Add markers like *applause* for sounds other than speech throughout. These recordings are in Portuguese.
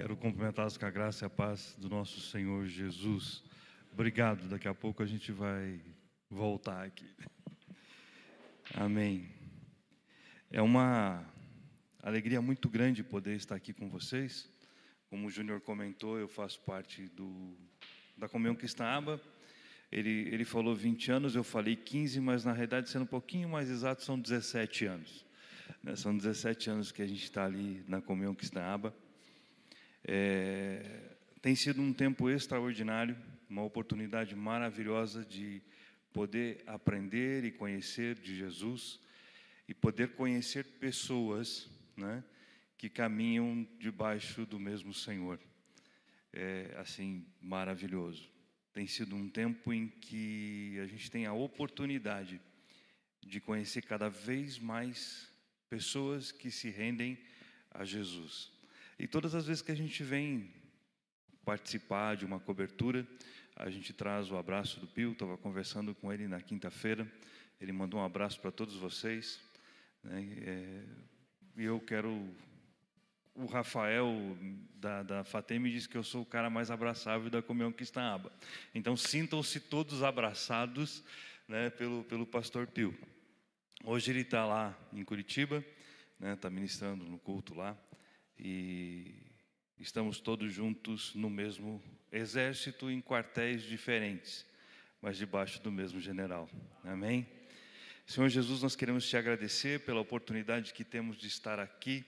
Quero cumprimentá-los com a graça e a paz do nosso Senhor Jesus. Obrigado. Daqui a pouco a gente vai voltar aqui. Amém. É uma alegria muito grande poder estar aqui com vocês. Como o Júnior comentou, eu faço parte do, da Comunhão Cristã Ele, ele falou 20 anos, eu falei 15, mas na realidade, sendo um pouquinho mais exato, são 17 anos. Né? São 17 anos que a gente está ali na Comunhão Cristã é, tem sido um tempo extraordinário, uma oportunidade maravilhosa de poder aprender e conhecer de Jesus e poder conhecer pessoas né, que caminham debaixo do mesmo Senhor. É assim, maravilhoso. Tem sido um tempo em que a gente tem a oportunidade de conhecer cada vez mais pessoas que se rendem a Jesus. E todas as vezes que a gente vem participar de uma cobertura, a gente traz o abraço do Pio. Estava conversando com ele na quinta-feira. Ele mandou um abraço para todos vocês. Né? É, e eu quero. O Rafael da, da FATEM me disse que eu sou o cara mais abraçável da Comunhão Aba. Então sintam-se todos abraçados né, pelo, pelo pastor Pio. Hoje ele está lá em Curitiba, está né, tá ministrando no culto lá e estamos todos juntos no mesmo exército em quartéis diferentes, mas debaixo do mesmo general. Amém? Senhor Jesus, nós queremos te agradecer pela oportunidade que temos de estar aqui.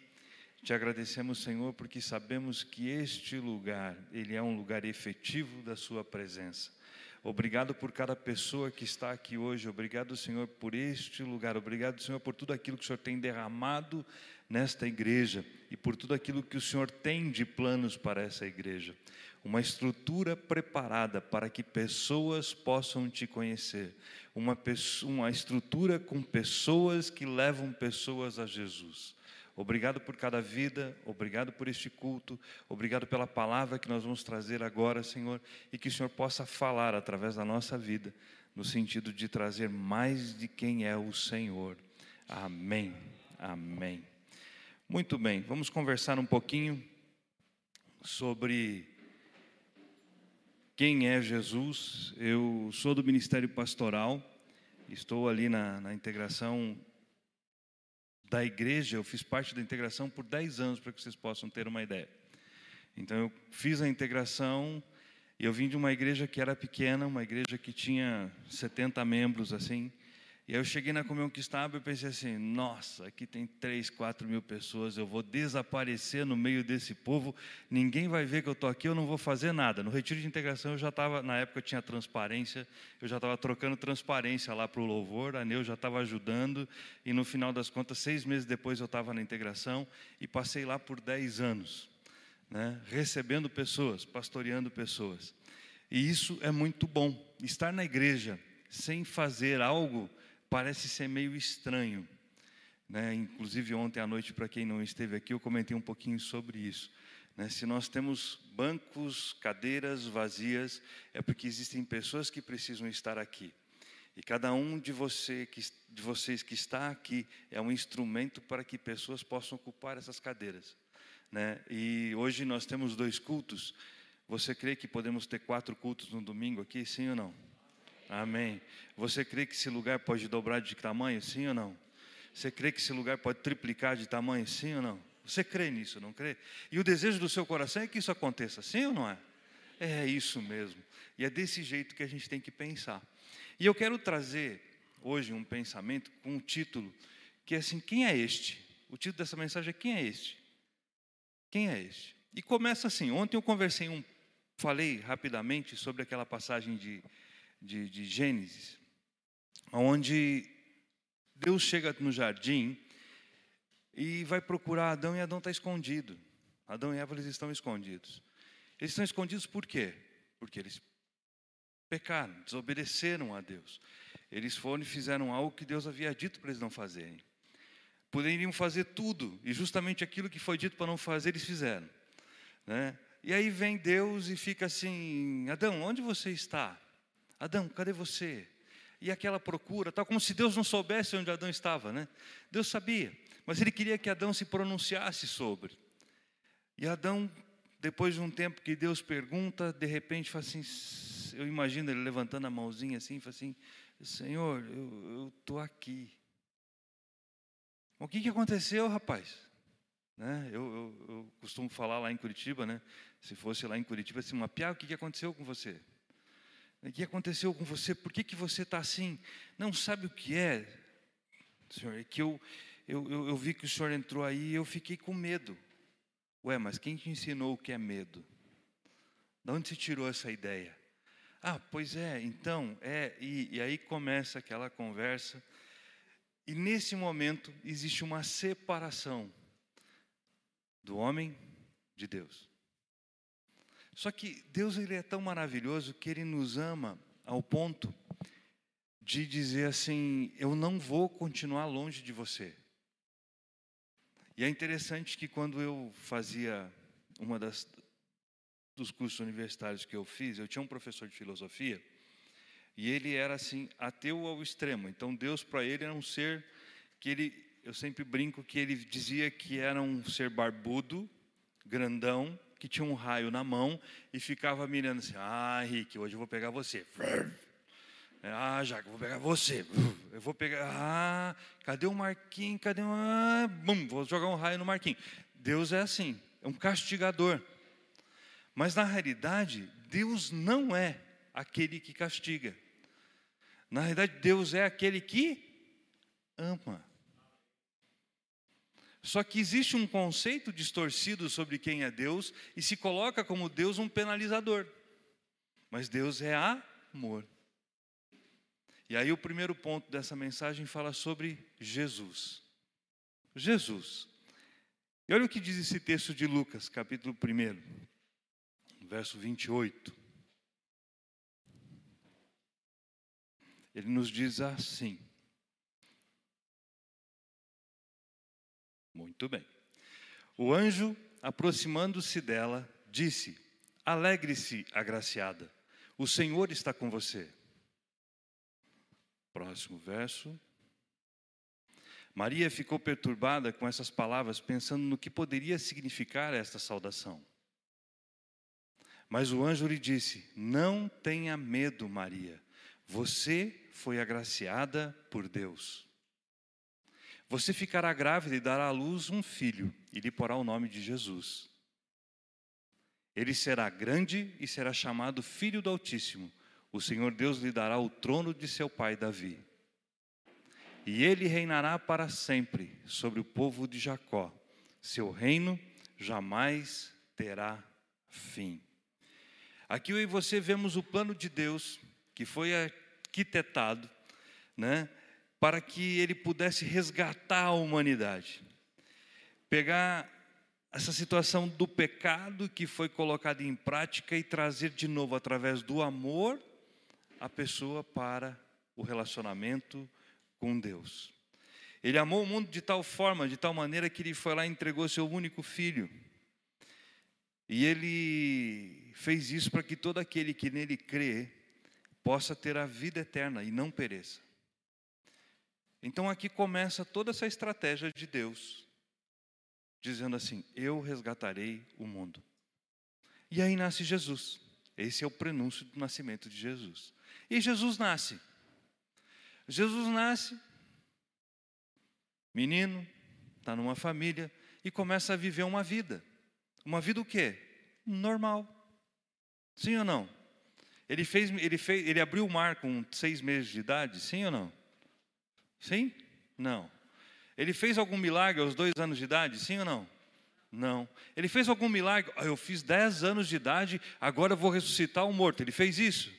Te agradecemos, Senhor, porque sabemos que este lugar, ele é um lugar efetivo da sua presença. Obrigado por cada pessoa que está aqui hoje. Obrigado, Senhor, por este lugar. Obrigado, Senhor, por tudo aquilo que o Senhor tem derramado nesta igreja e por tudo aquilo que o Senhor tem de planos para essa igreja. Uma estrutura preparada para que pessoas possam te conhecer. Uma, uma estrutura com pessoas que levam pessoas a Jesus. Obrigado por cada vida, obrigado por este culto, obrigado pela palavra que nós vamos trazer agora, Senhor, e que o Senhor possa falar através da nossa vida, no sentido de trazer mais de quem é o Senhor. Amém. Amém. Muito bem, vamos conversar um pouquinho sobre quem é Jesus. Eu sou do Ministério Pastoral, estou ali na, na integração da igreja, eu fiz parte da integração por 10 anos, para que vocês possam ter uma ideia. Então, eu fiz a integração eu vim de uma igreja que era pequena, uma igreja que tinha 70 membros, assim, e aí eu cheguei na Comunhão Cristã e pensei assim, nossa, aqui tem 3, 4 mil pessoas, eu vou desaparecer no meio desse povo, ninguém vai ver que eu estou aqui, eu não vou fazer nada. No retiro de integração eu já estava, na época tinha transparência, eu já estava trocando transparência lá para o louvor, a Neu já estava ajudando, e no final das contas, seis meses depois eu estava na integração e passei lá por 10 anos, né, recebendo pessoas, pastoreando pessoas. E isso é muito bom, estar na igreja sem fazer algo parece ser meio estranho. Né? Inclusive, ontem à noite, para quem não esteve aqui, eu comentei um pouquinho sobre isso. Né? Se nós temos bancos, cadeiras vazias, é porque existem pessoas que precisam estar aqui. E cada um de, você que, de vocês que está aqui é um instrumento para que pessoas possam ocupar essas cadeiras. Né? E hoje nós temos dois cultos. Você crê que podemos ter quatro cultos no domingo aqui, sim ou não? Amém. Você crê que esse lugar pode dobrar de tamanho, sim ou não? Você crê que esse lugar pode triplicar de tamanho, sim ou não? Você crê nisso, não crê? E o desejo do seu coração é que isso aconteça, sim ou não é? É isso mesmo. E é desse jeito que a gente tem que pensar. E eu quero trazer hoje um pensamento com um título que é assim: quem é este? O título dessa mensagem é Quem é este? Quem é este? E começa assim: ontem eu conversei um, falei rapidamente sobre aquela passagem de de, de Gênesis, onde Deus chega no jardim e vai procurar Adão e Adão está escondido. Adão e Eva eles estão escondidos. Eles estão escondidos por quê? Porque eles pecaram, desobedeceram a Deus. Eles foram e fizeram algo que Deus havia dito para eles não fazerem. Poderiam fazer tudo, e justamente aquilo que foi dito para não fazer, eles fizeram. Né? E aí vem Deus e fica assim: Adão, onde você está? Adão, cadê você? E aquela procura, tal como se Deus não soubesse onde Adão estava, né? Deus sabia, mas ele queria que Adão se pronunciasse sobre. E Adão depois de um tempo que Deus pergunta, de repente fala assim, eu imagino ele levantando a mãozinha assim, fala assim, Senhor, eu estou aqui. O que, que aconteceu, rapaz? Né? Eu, eu, eu, costumo falar lá em Curitiba, né? se fosse lá em Curitiba, assim, uma piada, o que, que aconteceu com você? O que aconteceu com você? Por que, que você está assim? Não sabe o que é, Senhor? É que eu, eu, eu, eu vi que o Senhor entrou aí e eu fiquei com medo. Ué, mas quem te ensinou o que é medo? De onde se tirou essa ideia? Ah, pois é, então, é, e, e aí começa aquela conversa, e nesse momento existe uma separação do homem de Deus. Só que Deus ele é tão maravilhoso que ele nos ama ao ponto de dizer assim: eu não vou continuar longe de você. E é interessante que quando eu fazia uma das dos cursos universitários que eu fiz, eu tinha um professor de filosofia e ele era assim ateu ao extremo. Então Deus para ele era um ser que ele, eu sempre brinco que ele dizia que era um ser barbudo, grandão, que tinha um raio na mão e ficava mirando assim: Ah, Henrique, hoje eu vou pegar você. Ah, Jaco, vou pegar você. Eu vou pegar. Ah, cadê o Marquinhos? Cadê o. Ah, bum, vou jogar um raio no Marquinhos. Deus é assim, é um castigador. Mas na realidade, Deus não é aquele que castiga. Na realidade, Deus é aquele que ama. Só que existe um conceito distorcido sobre quem é Deus e se coloca como Deus um penalizador. Mas Deus é amor. E aí o primeiro ponto dessa mensagem fala sobre Jesus. Jesus. E olha o que diz esse texto de Lucas, capítulo 1, verso 28. Ele nos diz assim: Muito bem. O anjo, aproximando-se dela, disse: Alegre-se, agraciada, o Senhor está com você. Próximo verso. Maria ficou perturbada com essas palavras, pensando no que poderia significar esta saudação. Mas o anjo lhe disse: Não tenha medo, Maria, você foi agraciada por Deus. Você ficará grávida e dará à luz um filho, e lhe porá o nome de Jesus. Ele será grande e será chamado Filho do Altíssimo. O Senhor Deus lhe dará o trono de seu pai Davi. E ele reinará para sempre sobre o povo de Jacó. Seu reino jamais terá fim. Aqui eu e você vemos o plano de Deus que foi arquitetado, né? Para que ele pudesse resgatar a humanidade. Pegar essa situação do pecado que foi colocada em prática e trazer de novo, através do amor, a pessoa para o relacionamento com Deus. Ele amou o mundo de tal forma, de tal maneira que ele foi lá e entregou seu único filho. E ele fez isso para que todo aquele que nele crê possa ter a vida eterna e não pereça. Então aqui começa toda essa estratégia de Deus, dizendo assim: Eu resgatarei o mundo. E aí nasce Jesus. Esse é o prenúncio do nascimento de Jesus. E Jesus nasce. Jesus nasce, menino, está numa família e começa a viver uma vida. Uma vida o quê? Normal. Sim ou não? Ele fez, ele fez, ele abriu o mar com seis meses de idade, sim ou não? Sim? Não. Ele fez algum milagre aos dois anos de idade? Sim ou não? Não. Ele fez algum milagre? Ah, eu fiz dez anos de idade, agora vou ressuscitar o morto. Ele fez isso?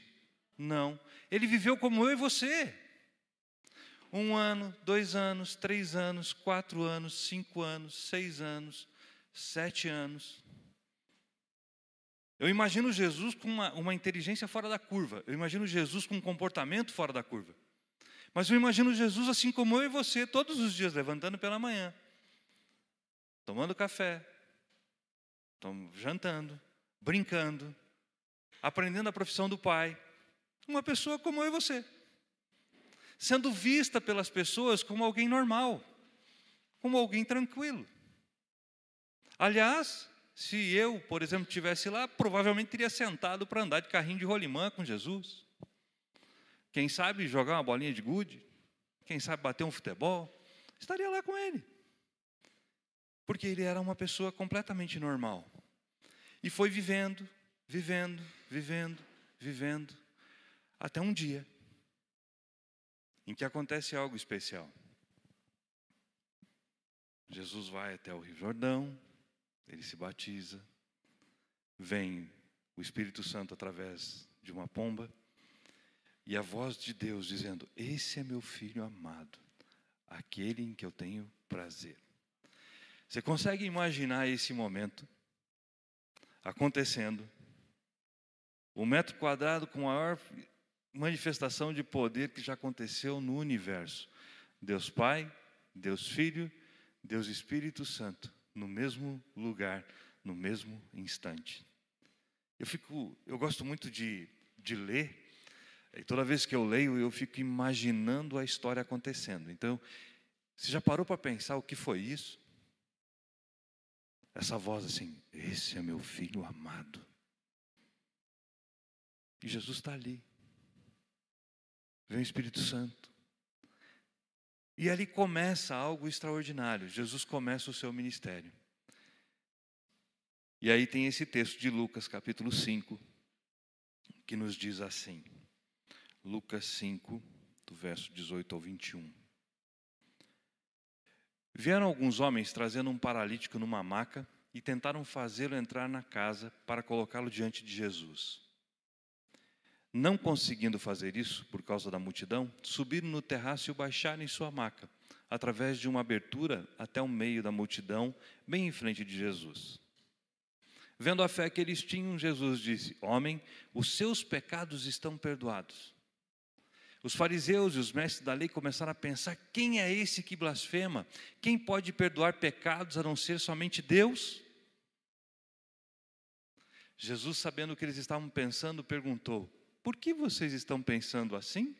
Não. Ele viveu como eu e você. Um ano, dois anos, três anos, quatro anos, cinco anos, seis anos, sete anos. Eu imagino Jesus com uma, uma inteligência fora da curva. Eu imagino Jesus com um comportamento fora da curva. Mas eu imagino Jesus assim como eu e você, todos os dias, levantando pela manhã, tomando café, jantando, brincando, aprendendo a profissão do Pai. Uma pessoa como eu e você. Sendo vista pelas pessoas como alguém normal, como alguém tranquilo. Aliás, Se eu, por exemplo, tivesse lá, provavelmente teria sentado para andar de carrinho de rolimã com Jesus. Quem sabe jogar uma bolinha de gude, quem sabe bater um futebol, estaria lá com ele. Porque ele era uma pessoa completamente normal. E foi vivendo, vivendo, vivendo, vivendo, até um dia em que acontece algo especial. Jesus vai até o Rio Jordão, ele se batiza, vem o Espírito Santo através de uma pomba, e a voz de Deus dizendo: Esse é meu filho amado, aquele em que eu tenho prazer. Você consegue imaginar esse momento acontecendo? O metro quadrado com a maior manifestação de poder que já aconteceu no universo. Deus Pai, Deus Filho, Deus Espírito Santo, no mesmo lugar, no mesmo instante. Eu fico, eu gosto muito de, de ler, e toda vez que eu leio, eu fico imaginando a história acontecendo. Então, você já parou para pensar o que foi isso? Essa voz assim: Esse é meu filho amado. E Jesus está ali. Vem o Espírito Santo. E ali começa algo extraordinário. Jesus começa o seu ministério. E aí tem esse texto de Lucas, capítulo 5, que nos diz assim. Lucas 5, do verso 18 ao 21. Vieram alguns homens trazendo um paralítico numa maca e tentaram fazê-lo entrar na casa para colocá-lo diante de Jesus. Não conseguindo fazer isso, por causa da multidão, subiram no terraço e o baixaram em sua maca, através de uma abertura até o meio da multidão, bem em frente de Jesus. Vendo a fé que eles tinham, Jesus disse: Homem, os seus pecados estão perdoados. Os fariseus e os mestres da lei começaram a pensar: quem é esse que blasfema? Quem pode perdoar pecados a não ser somente Deus? Jesus, sabendo o que eles estavam pensando, perguntou: por que vocês estão pensando assim?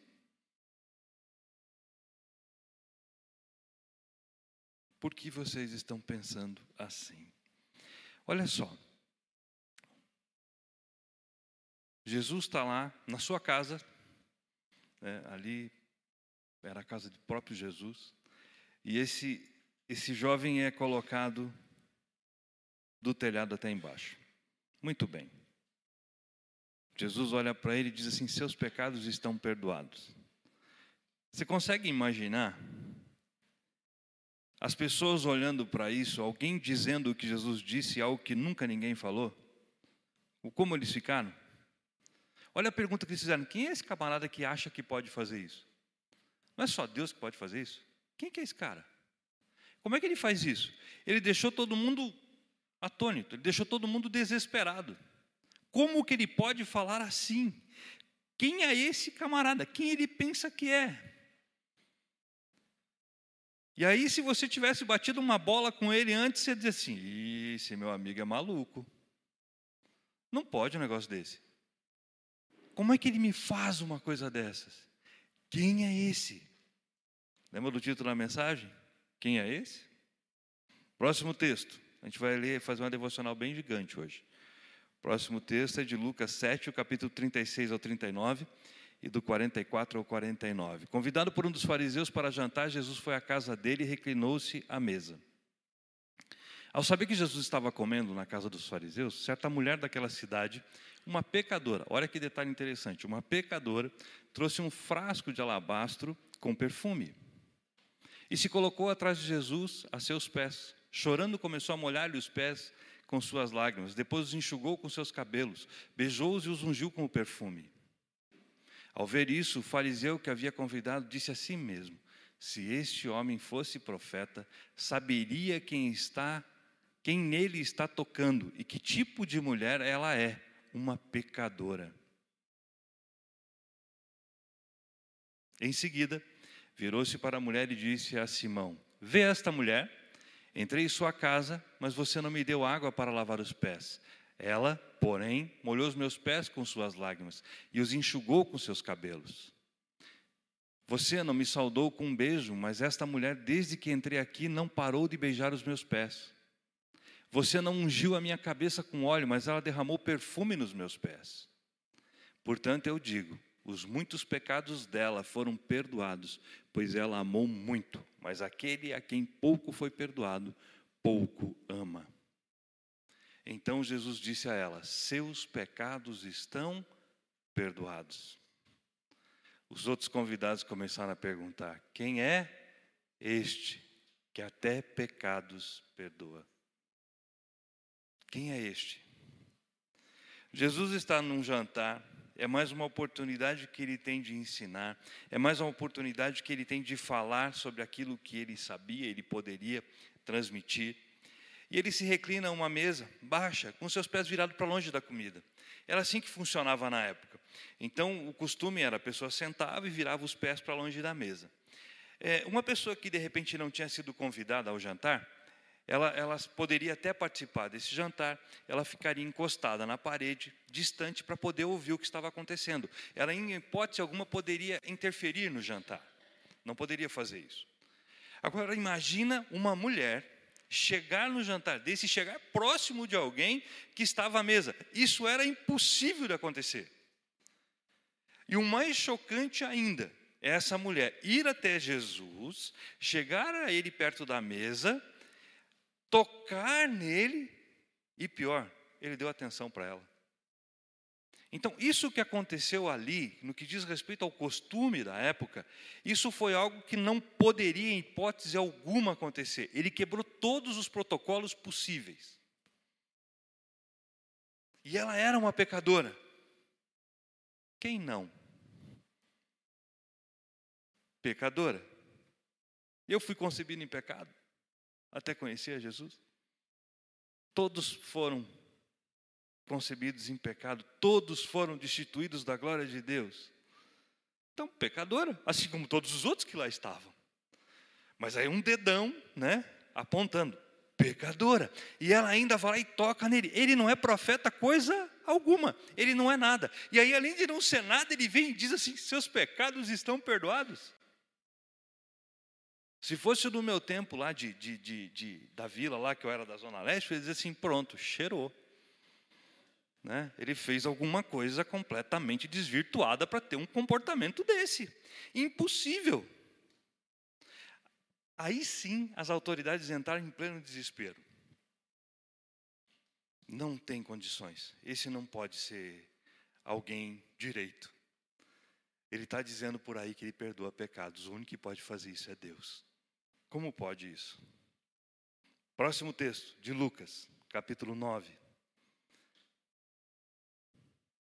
Por que vocês estão pensando assim? Olha só. Jesus está lá na sua casa, né, ali era a casa do próprio Jesus, e esse, esse jovem é colocado do telhado até embaixo. Muito bem. Jesus olha para ele e diz assim: Seus pecados estão perdoados. Você consegue imaginar as pessoas olhando para isso, alguém dizendo o que Jesus disse, algo que nunca ninguém falou? O como eles ficaram? Olha a pergunta que eles fizeram: quem é esse camarada que acha que pode fazer isso? Não é só Deus que pode fazer isso? Quem que é esse cara? Como é que ele faz isso? Ele deixou todo mundo atônito, ele deixou todo mundo desesperado. Como que ele pode falar assim? Quem é esse camarada? Quem ele pensa que é? E aí, se você tivesse batido uma bola com ele antes, você dizia assim: esse meu amigo é maluco. Não pode um negócio desse. Como é que ele me faz uma coisa dessas? Quem é esse? Lembra do título da mensagem? Quem é esse? Próximo texto. A gente vai ler, fazer uma devocional bem gigante hoje. Próximo texto é de Lucas 7, o capítulo 36 ao 39 e do 44 ao 49. Convidado por um dos fariseus para jantar, Jesus foi à casa dele e reclinou-se à mesa. Ao saber que Jesus estava comendo na casa dos fariseus, certa mulher daquela cidade, uma pecadora, olha que detalhe interessante, uma pecadora trouxe um frasco de alabastro com perfume e se colocou atrás de Jesus a seus pés. Chorando, começou a molhar-lhe os pés com suas lágrimas, depois os enxugou com seus cabelos, beijou-os e os ungiu com o perfume. Ao ver isso, o fariseu que havia convidado disse a si mesmo: Se este homem fosse profeta, saberia quem está, quem nele está tocando e que tipo de mulher ela é, uma pecadora. Em seguida, virou-se para a mulher e disse a Simão: Vê esta mulher? Entrei em sua casa, mas você não me deu água para lavar os pés. Ela, porém, molhou os meus pés com suas lágrimas e os enxugou com seus cabelos. Você não me saudou com um beijo, mas esta mulher, desde que entrei aqui, não parou de beijar os meus pés. Você não ungiu a minha cabeça com óleo, mas ela derramou perfume nos meus pés. Portanto, eu digo: os muitos pecados dela foram perdoados, pois ela amou muito, mas aquele a quem pouco foi perdoado, pouco ama. Então Jesus disse a ela: Seus pecados estão perdoados. Os outros convidados começaram a perguntar: Quem é este que até pecados perdoa? Quem é este? Jesus está num jantar, é mais uma oportunidade que ele tem de ensinar, é mais uma oportunidade que ele tem de falar sobre aquilo que ele sabia, ele poderia transmitir. E ele se reclina a uma mesa baixa, com seus pés virados para longe da comida. Era assim que funcionava na época. Então, o costume era a pessoa sentava e virava os pés para longe da mesa. É, uma pessoa que de repente não tinha sido convidada ao jantar, ela, ela poderia até participar desse jantar, ela ficaria encostada na parede, distante, para poder ouvir o que estava acontecendo. Ela, em hipótese alguma, poderia interferir no jantar. Não poderia fazer isso. Agora, imagina uma mulher chegar no jantar desse, chegar próximo de alguém que estava à mesa. Isso era impossível de acontecer. E o mais chocante ainda é essa mulher ir até Jesus, chegar a ele perto da mesa tocar nele e pior, ele deu atenção para ela. Então, isso que aconteceu ali, no que diz respeito ao costume da época, isso foi algo que não poderia, em hipótese alguma, acontecer. Ele quebrou todos os protocolos possíveis. E ela era uma pecadora. Quem não? Pecadora. Eu fui concebido em pecado até conhecer a Jesus? Todos foram concebidos em pecado, todos foram destituídos da glória de Deus. Então, pecadora, assim como todos os outros que lá estavam. Mas aí um dedão, né, apontando, pecadora. E ela ainda vai lá e toca nele. Ele não é profeta coisa alguma, ele não é nada. E aí, além de não ser nada, ele vem e diz assim: seus pecados estão perdoados. Se fosse do meu tempo lá de, de, de, de, da vila, lá que eu era da Zona Leste, ele dizia assim: pronto, cheirou. Né? Ele fez alguma coisa completamente desvirtuada para ter um comportamento desse. Impossível. Aí sim as autoridades entraram em pleno desespero. Não tem condições. Esse não pode ser alguém direito. Ele está dizendo por aí que ele perdoa pecados. O único que pode fazer isso é Deus. Como pode isso? Próximo texto, de Lucas, capítulo 9.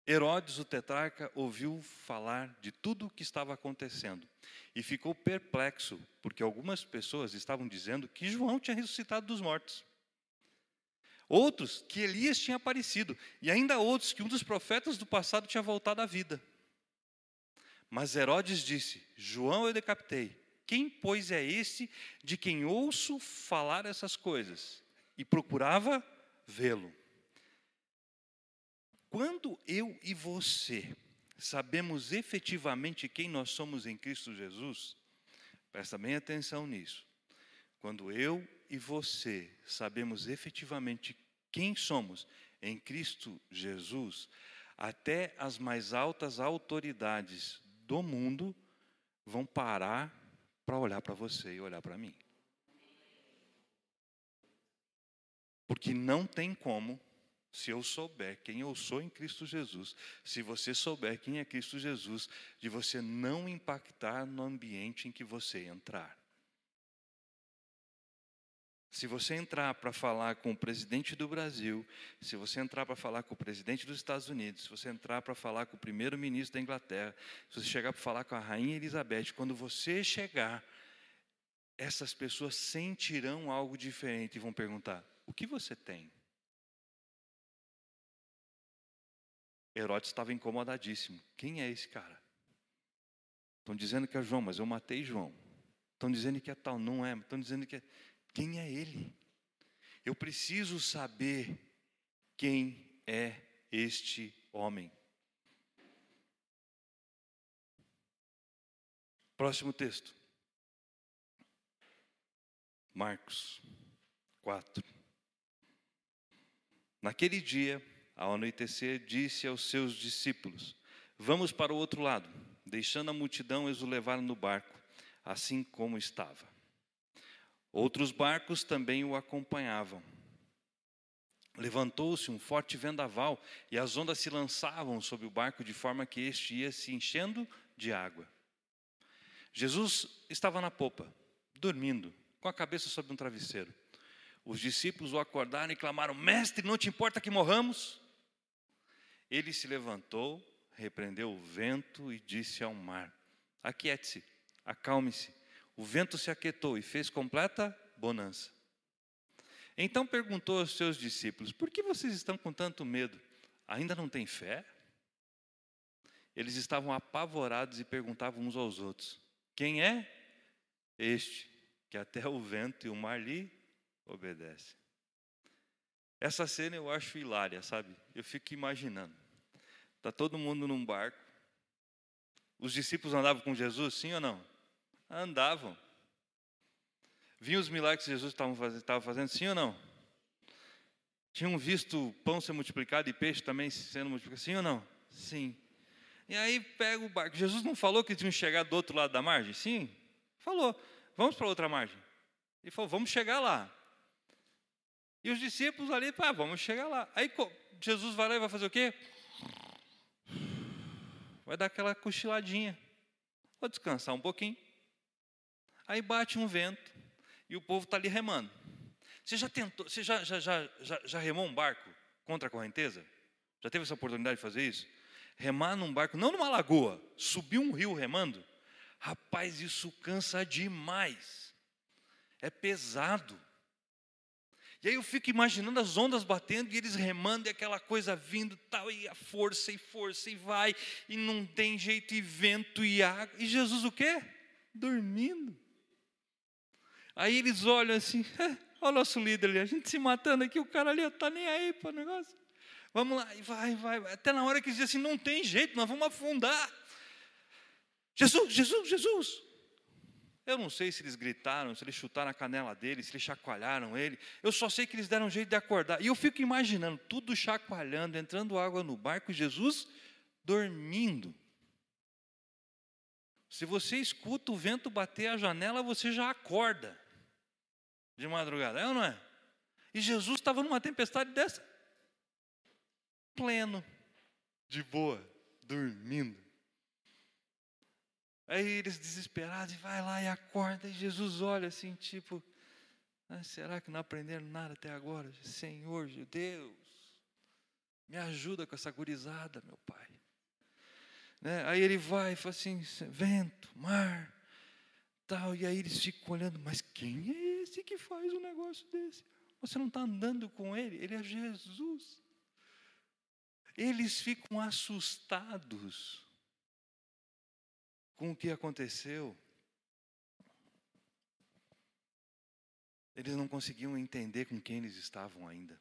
Herodes, o tetrarca, ouviu falar de tudo o que estava acontecendo e ficou perplexo, porque algumas pessoas estavam dizendo que João tinha ressuscitado dos mortos. Outros que Elias tinha aparecido, e ainda outros que um dos profetas do passado tinha voltado à vida. Mas Herodes disse: João eu decapitei quem, pois, é esse de quem ouço falar essas coisas? E procurava vê-lo. Quando eu e você sabemos efetivamente quem nós somos em Cristo Jesus, presta bem atenção nisso. Quando eu e você sabemos efetivamente quem somos em Cristo Jesus, até as mais altas autoridades do mundo vão parar para olhar para você e olhar para mim. Porque não tem como, se eu souber quem eu sou em Cristo Jesus, se você souber quem é Cristo Jesus, de você não impactar no ambiente em que você entrar. Se você entrar para falar com o presidente do Brasil, se você entrar para falar com o presidente dos Estados Unidos, se você entrar para falar com o primeiro-ministro da Inglaterra, se você chegar para falar com a rainha Elizabeth, quando você chegar, essas pessoas sentirão algo diferente e vão perguntar: o que você tem? Herodes estava incomodadíssimo. Quem é esse cara? Estão dizendo que é João, mas eu matei João. Estão dizendo que é tal, não é. Estão dizendo que é. Quem é ele? Eu preciso saber quem é este homem. Próximo texto. Marcos 4. Naquele dia, ao anoitecer, disse aos seus discípulos: Vamos para o outro lado. Deixando a multidão, eles o levaram no barco, assim como estava. Outros barcos também o acompanhavam. Levantou-se um forte vendaval e as ondas se lançavam sobre o barco de forma que este ia se enchendo de água. Jesus estava na popa, dormindo, com a cabeça sobre um travesseiro. Os discípulos o acordaram e clamaram: Mestre, não te importa que morramos? Ele se levantou, repreendeu o vento e disse ao mar: Aquiete-se, acalme-se. O vento se aquietou e fez completa bonança. Então perguntou aos seus discípulos: Por que vocês estão com tanto medo? Ainda não têm fé? Eles estavam apavorados e perguntavam uns aos outros: Quem é este que até o vento e o mar lhe obedecem? Essa cena eu acho hilária, sabe? Eu fico imaginando. Está todo mundo num barco. Os discípulos andavam com Jesus, sim ou não? Andavam. Viam os milagres que Jesus estava fazendo, sim ou não? Tinham visto pão ser multiplicado e peixe também sendo multiplicado, sim ou não? Sim. E aí pega o barco. Jesus não falou que tinham chegado do outro lado da margem? Sim. Falou. Vamos para outra margem. Ele falou, vamos chegar lá. E os discípulos ali, pá, vamos chegar lá. Aí Jesus vai lá e vai fazer o quê? Vai dar aquela cochiladinha. Vou descansar um pouquinho. Aí bate um vento e o povo está ali remando. Você já tentou, você já, já, já, já, já remou um barco contra a correnteza? Já teve essa oportunidade de fazer isso? Remar num barco, não numa lagoa, subir um rio remando? Rapaz, isso cansa demais. É pesado. E aí eu fico imaginando as ondas batendo e eles remando e aquela coisa vindo tal, e a força e força e vai, e não tem jeito, e vento e água. E Jesus o quê? Dormindo. Aí eles olham assim, *laughs* olha o nosso líder ali, a gente se matando aqui, o cara ali está nem aí para o negócio. Vamos lá, e vai, vai, vai. Até na hora que diz assim, não tem jeito, nós vamos afundar. Jesus, Jesus, Jesus. Eu não sei se eles gritaram, se eles chutaram a canela dele, se eles chacoalharam ele. Eu só sei que eles deram jeito de acordar. E eu fico imaginando tudo chacoalhando, entrando água no barco e Jesus dormindo. Se você escuta o vento bater a janela, você já acorda de madrugada, é ou não é? E Jesus estava numa tempestade dessa, pleno, de boa, dormindo. Aí eles desesperados, e vai lá e acorda, e Jesus olha assim, tipo, ah, será que não aprenderam nada até agora? Senhor Deus, me ajuda com essa gurizada, meu Pai. Né? Aí ele vai e fala assim, vento, mar, tal, e aí eles ficam olhando, mas quem é esse que faz um negócio desse? Você não está andando com ele, ele é Jesus. Eles ficam assustados com o que aconteceu. Eles não conseguiam entender com quem eles estavam ainda.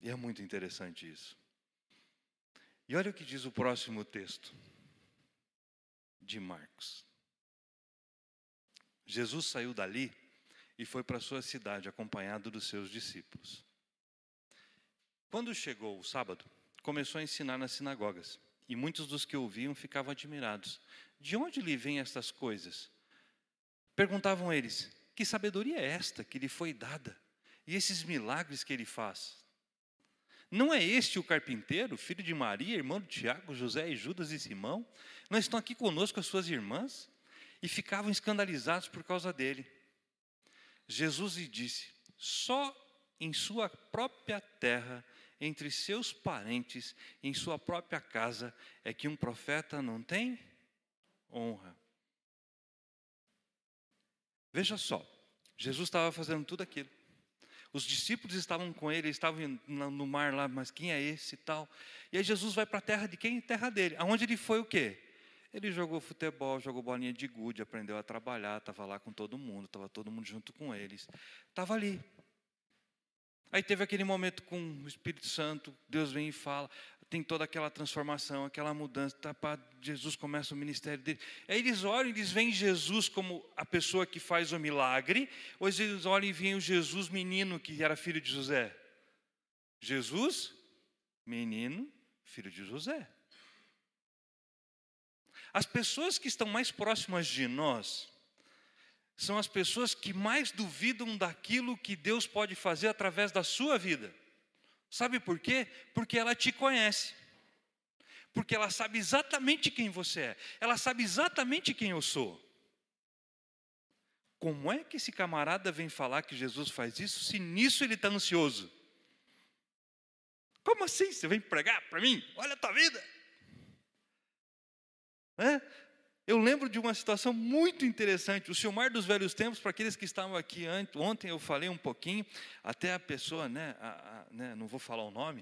E é muito interessante isso. E olha o que diz o próximo texto de Marcos. Jesus saiu dali e foi para sua cidade acompanhado dos seus discípulos. Quando chegou o sábado, começou a ensinar nas sinagogas, e muitos dos que ouviam ficavam admirados. De onde lhe vêm estas coisas? Perguntavam eles: Que sabedoria é esta que lhe foi dada? E esses milagres que ele faz? Não é este o carpinteiro, filho de Maria, irmão de Tiago, José e Judas e Simão? Não estão aqui conosco as suas irmãs? E ficavam escandalizados por causa dele. Jesus lhe disse: só em sua própria terra, entre seus parentes, em sua própria casa, é que um profeta não tem honra. Veja só, Jesus estava fazendo tudo aquilo. Os discípulos estavam com ele, estavam no mar lá, mas quem é esse e tal? E aí Jesus vai para a terra de quem? Terra dele. Aonde ele foi o quê? Ele jogou futebol, jogou bolinha de gude, aprendeu a trabalhar, estava lá com todo mundo, estava todo mundo junto com eles. Estava ali. Aí teve aquele momento com o Espírito Santo, Deus vem e fala. tem toda aquela transformação, aquela mudança, tá, pá, Jesus começa o ministério dele. Aí eles olham, eles veem Jesus como a pessoa que faz o milagre, ou eles olham e veem o Jesus menino que era filho de José? Jesus, menino, filho de José. As pessoas que estão mais próximas de nós são as pessoas que mais duvidam daquilo que Deus pode fazer através da sua vida. Sabe por quê? Porque ela te conhece. Porque ela sabe exatamente quem você é. Ela sabe exatamente quem eu sou. Como é que esse camarada vem falar que Jesus faz isso se nisso ele está ansioso? Como assim? Você vem pregar para mim? Olha a tua vida. É? Eu lembro de uma situação muito interessante. O Silmar dos Velhos Tempos, para aqueles que estavam aqui ontem, eu falei um pouquinho, até a pessoa, né, a, a, né não vou falar o nome,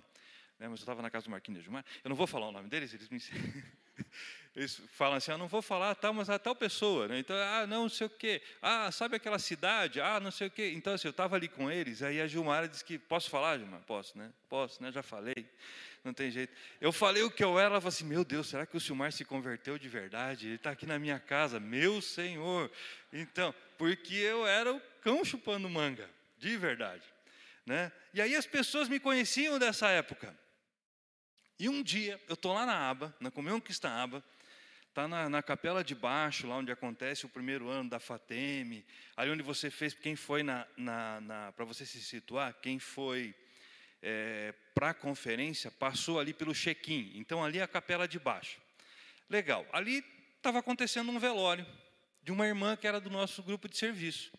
né, mas eu estava na casa do Marquinhos de Gilmar, eu não vou falar o nome deles, eles me *laughs* eles falam assim, ah, não vou falar tal, mas a tal pessoa, né? então, ah, não, não sei o quê, ah, sabe aquela cidade, ah, não sei o quê, então, assim, eu estava ali com eles, aí a Gilmar disse que, posso falar, Gilmar? Posso, né? Posso, né? Já falei não tem jeito. Eu falei o que eu era, ela falou assim: Meu Deus, será que o Silmar se converteu de verdade? Ele está aqui na minha casa, meu Senhor. Então, porque eu era o cão chupando manga, de verdade. Né? E aí as pessoas me conheciam dessa época. E um dia, eu estou lá na aba, na Comunhão Cristã Aba, está na, na, capela de baixo, lá onde acontece o primeiro ano da FATEM, ali onde você fez, quem foi na, na, na para você se situar, quem foi é, para a conferência passou ali pelo check-in. Então ali é a capela de baixo. Legal. Ali estava acontecendo um velório de uma irmã que era do nosso grupo de serviço.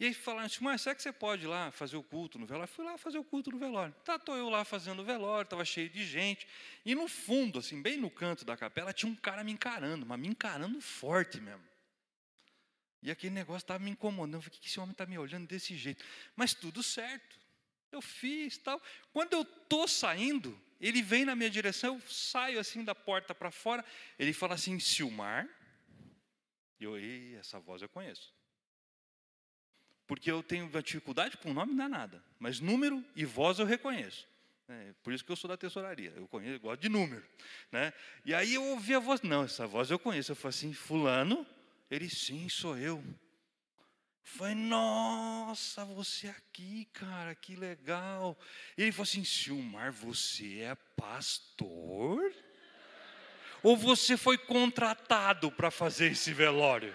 E aí falaram assim, mas será que você pode ir lá fazer o culto no velório? Fui lá fazer o culto no velório. Tá, estou eu lá fazendo o velório, estava cheio de gente. E no fundo, assim, bem no canto da capela, tinha um cara me encarando, mas me encarando forte mesmo. E aquele negócio estava me incomodando. Eu falei, que esse homem está me olhando desse jeito? Mas tudo certo. Eu fiz tal. Quando eu estou saindo, ele vem na minha direção, eu saio assim da porta para fora. Ele fala assim: Silmar. E eu, essa voz eu conheço. Porque eu tenho dificuldade com nome danada, mas número e voz eu reconheço. É, por isso que eu sou da tesouraria, eu conheço, eu gosto de número. Né? E aí eu ouvi a voz, não, essa voz eu conheço. Eu falei assim, fulano, ele sim, sou eu. Falei, nossa, você aqui, cara, que legal. E ele falou assim: Silmar, você é pastor? Ou você foi contratado para fazer esse velório?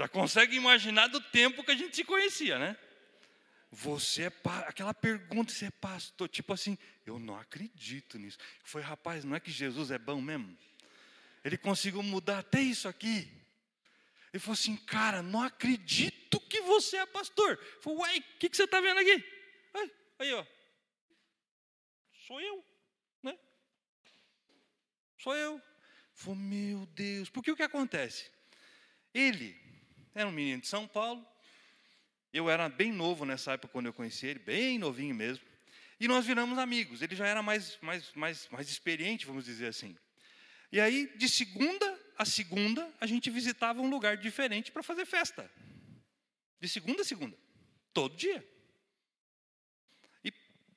Já consegue imaginar do tempo que a gente se conhecia, né? Você é pa... aquela pergunta, você é pastor, tipo assim, eu não acredito nisso. Foi, rapaz, não é que Jesus é bom mesmo? Ele conseguiu mudar até isso aqui. Ele falou assim, cara, não acredito que você é pastor. Eu uai, o que, que você está vendo aqui? Aí, aí, ó. Sou eu, né? Sou eu. Falei, meu Deus, porque o que acontece? Ele era um menino de São Paulo, eu era bem novo nessa época quando eu conheci ele, bem novinho mesmo. E nós viramos amigos. Ele já era mais, mais, mais, mais experiente, vamos dizer assim. E aí, de segunda a segunda, a gente visitava um lugar diferente para fazer festa. De segunda a segunda. Todo dia.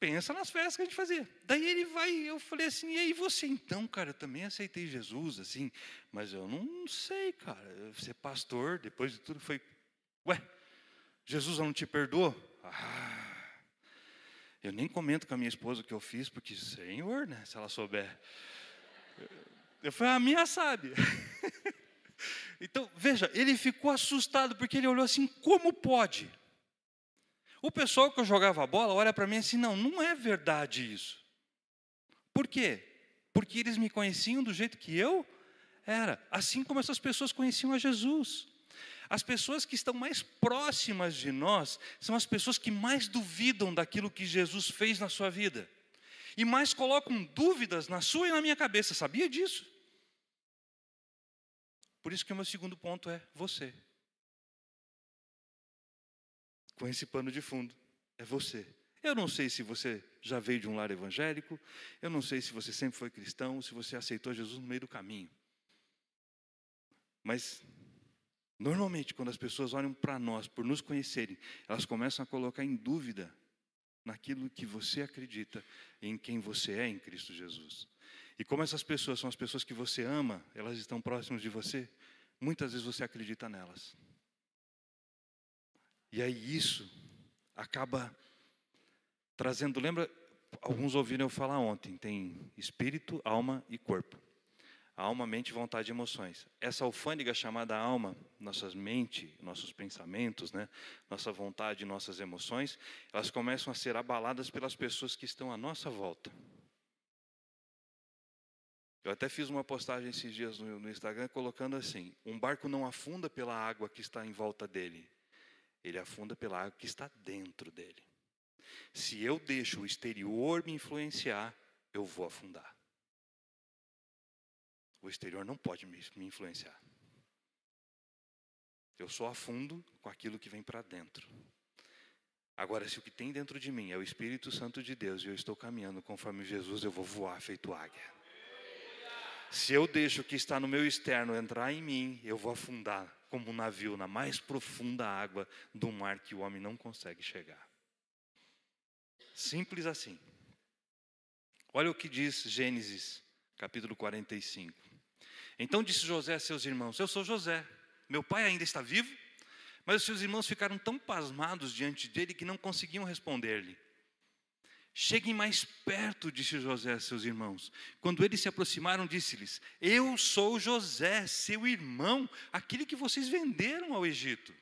Pensa nas festas que a gente fazia. Daí ele vai, eu falei assim, e aí você então, cara, eu também aceitei Jesus, assim, mas eu não sei, cara, ser pastor, depois de tudo, foi, ué, Jesus não te perdoou? Ah, eu nem comento com a minha esposa o que eu fiz, porque, Senhor, né, se ela souber. Eu falei, a minha sabe. *laughs* então, veja, ele ficou assustado porque ele olhou assim: como pode? O pessoal que eu jogava bola olha para mim assim: não, não é verdade isso. Por quê? Porque eles me conheciam do jeito que eu era, assim como essas pessoas conheciam a Jesus. As pessoas que estão mais próximas de nós são as pessoas que mais duvidam daquilo que Jesus fez na sua vida e mais colocam dúvidas na sua e na minha cabeça. Sabia disso? Por isso que o meu segundo ponto é você. Com esse pano de fundo, é você. Eu não sei se você já veio de um lar evangélico, eu não sei se você sempre foi cristão, se você aceitou Jesus no meio do caminho. Mas, normalmente, quando as pessoas olham para nós, por nos conhecerem, elas começam a colocar em dúvida naquilo que você acredita em quem você é em Cristo Jesus. E como essas pessoas são as pessoas que você ama, elas estão próximas de você, muitas vezes você acredita nelas. E aí isso acaba trazendo, lembra, alguns ouviram eu falar ontem, tem espírito, alma e corpo. Alma, mente, vontade e emoções. Essa alfândega chamada alma, nossas mente, nossos pensamentos, né, nossa vontade, nossas emoções, elas começam a ser abaladas pelas pessoas que estão à nossa volta. Eu até fiz uma postagem esses dias no, no Instagram colocando assim: um barco não afunda pela água que está em volta dele, ele afunda pela água que está dentro dele. Se eu deixo o exterior me influenciar, eu vou afundar. O exterior não pode me, me influenciar. Eu só afundo com aquilo que vem para dentro. Agora, se o que tem dentro de mim é o Espírito Santo de Deus e eu estou caminhando conforme Jesus, eu vou voar feito águia. Se eu deixo o que está no meu externo entrar em mim, eu vou afundar como um navio na mais profunda água do mar que o homem não consegue chegar. Simples assim. Olha o que diz Gênesis, capítulo 45. Então disse José a seus irmãos: Eu sou José, meu pai ainda está vivo? Mas os seus irmãos ficaram tão pasmados diante dele que não conseguiam responder-lhe. Cheguem mais perto, disse José a seus irmãos. Quando eles se aproximaram, disse-lhes: Eu sou José, seu irmão, aquele que vocês venderam ao Egito.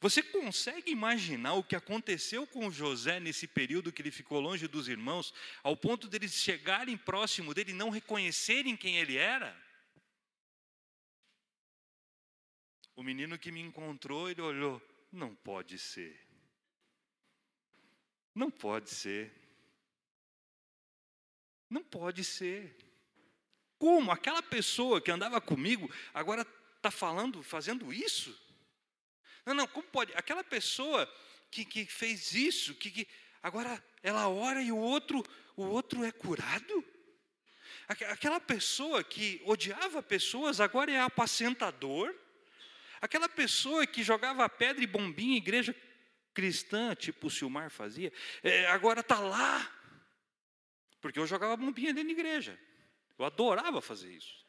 Você consegue imaginar o que aconteceu com José nesse período que ele ficou longe dos irmãos, ao ponto deles chegarem próximo dele e não reconhecerem quem ele era? O menino que me encontrou, ele olhou, não pode ser. Não pode ser. Não pode ser. Como? Aquela pessoa que andava comigo agora está falando, fazendo isso? Não, não, como pode? Aquela pessoa que, que fez isso, que, que agora ela ora e o outro, o outro é curado? Aquela pessoa que odiava pessoas agora é apacentador? Aquela pessoa que jogava pedra e bombinha em igreja cristã, tipo o Silmar fazia, é, agora está lá. Porque eu jogava bombinha dentro da igreja. Eu adorava fazer isso.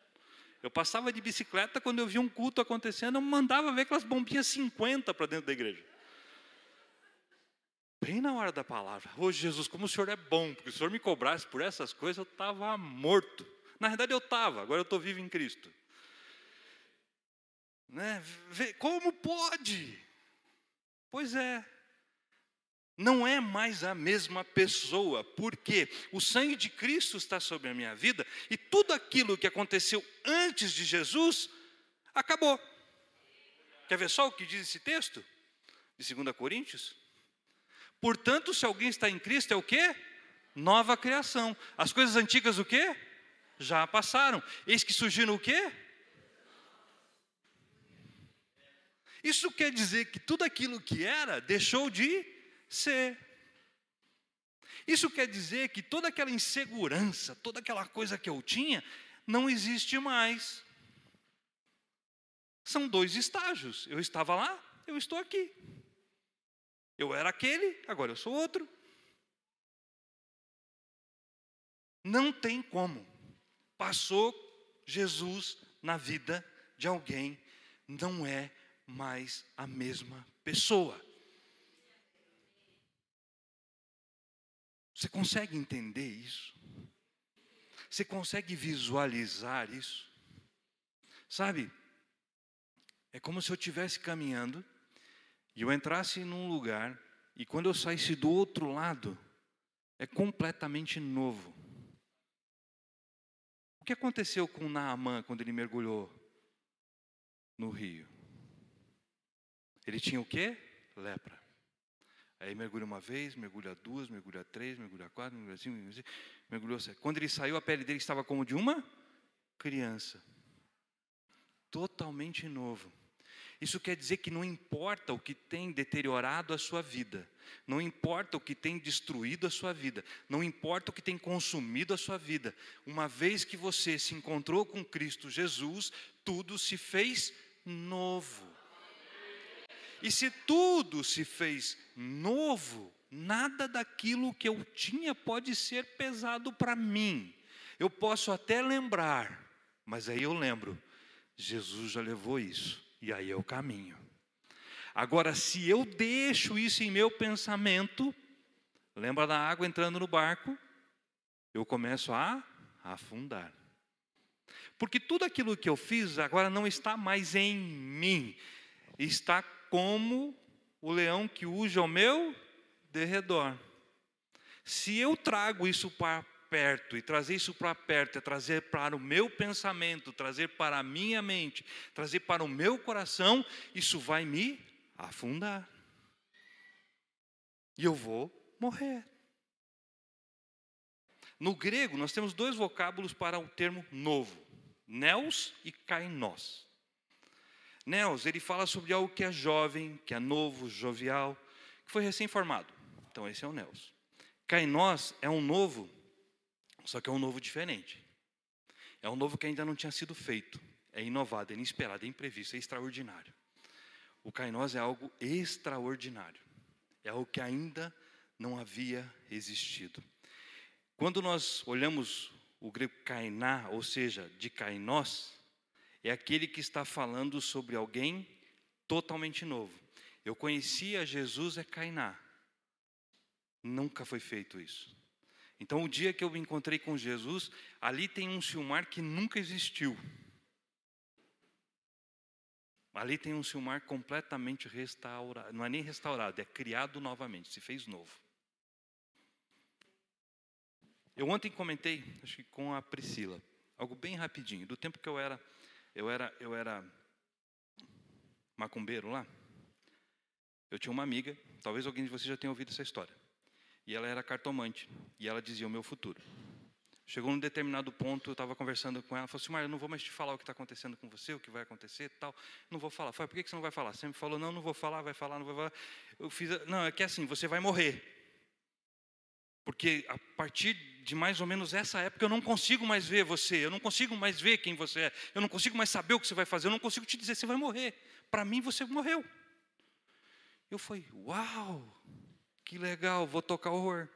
Eu passava de bicicleta, quando eu via um culto acontecendo, eu mandava ver aquelas bombinhas 50 para dentro da igreja. Bem na hora da palavra. Hoje, Jesus, como o Senhor é bom, porque se o Senhor me cobrasse por essas coisas, eu estava morto. Na verdade, eu estava, agora eu estou vivo em Cristo. Né? Como pode? Pois é, não é mais a mesma pessoa, porque o sangue de Cristo está sobre a minha vida e tudo aquilo que aconteceu antes de Jesus acabou. Quer ver só o que diz esse texto? De 2 Coríntios? Portanto, se alguém está em Cristo, é o que? Nova criação. As coisas antigas o que? Já passaram. Eis que surgiram o que? Isso quer dizer que tudo aquilo que era deixou de ser. Isso quer dizer que toda aquela insegurança, toda aquela coisa que eu tinha, não existe mais. São dois estágios. Eu estava lá, eu estou aqui. Eu era aquele, agora eu sou outro. Não tem como. Passou Jesus na vida de alguém, não é mais a mesma pessoa. Você consegue entender isso? Você consegue visualizar isso? Sabe? É como se eu estivesse caminhando e eu entrasse num lugar e quando eu saísse do outro lado, é completamente novo. O que aconteceu com Naamã quando ele mergulhou no rio? Ele tinha o quê? Lepra. Aí mergulha uma vez, mergulha duas, mergulha três, mergulha quatro, mergulha cinco, mergulha, mergulhou sete. Quando ele saiu, a pele dele estava como de uma criança. Totalmente novo. Isso quer dizer que não importa o que tem deteriorado a sua vida, não importa o que tem destruído a sua vida, não importa o que tem consumido a sua vida, uma vez que você se encontrou com Cristo Jesus, tudo se fez novo. E se tudo se fez novo, nada daquilo que eu tinha pode ser pesado para mim. Eu posso até lembrar, mas aí eu lembro, Jesus já levou isso, e aí é o caminho. Agora, se eu deixo isso em meu pensamento, lembra da água entrando no barco? Eu começo a afundar. Porque tudo aquilo que eu fiz agora não está mais em mim, está como o leão que uja ao meu derredor. Se eu trago isso para perto, e trazer isso para perto, é trazer para o meu pensamento, trazer para a minha mente, trazer para o meu coração, isso vai me afundar. E eu vou morrer. No grego, nós temos dois vocábulos para o termo novo: neos e kainos. Neos, ele fala sobre algo que é jovem, que é novo, jovial, que foi recém-formado. Então, esse é o neos. Kainos é um novo, só que é um novo diferente. É um novo que ainda não tinha sido feito. É inovado, é inesperado, é imprevisto, é extraordinário. O kainós é algo extraordinário. É algo que ainda não havia existido. Quando nós olhamos o grego kainá, ou seja, de kainós, é aquele que está falando sobre alguém totalmente novo. Eu conhecia Jesus é kainá. Nunca foi feito isso. Então, o dia que eu me encontrei com Jesus, ali tem um Silmar que nunca existiu. Ali tem um Silmar completamente restaurado, não é nem restaurado, é criado novamente, se fez novo. Eu ontem comentei, acho que com a Priscila, algo bem rapidinho, do tempo que eu era, eu era, eu era macumbeiro lá. Eu tinha uma amiga, talvez alguém de vocês já tenha ouvido essa história. E ela era cartomante, e ela dizia o meu futuro. Chegou num determinado ponto, eu estava conversando com ela, ela falou assim, Mar, eu não vou mais te falar o que está acontecendo com você, o que vai acontecer tal. Não vou falar. Falei, por que você não vai falar? Me falou, não, não vou falar, vai falar, não vou falar. Eu fiz, não, é que é assim, você vai morrer. Porque a partir de mais ou menos essa época eu não consigo mais ver você, eu não consigo mais ver quem você é, eu não consigo mais saber o que você vai fazer, eu não consigo te dizer, você vai morrer. Para mim você morreu. Eu falei, uau, que legal, vou tocar horror.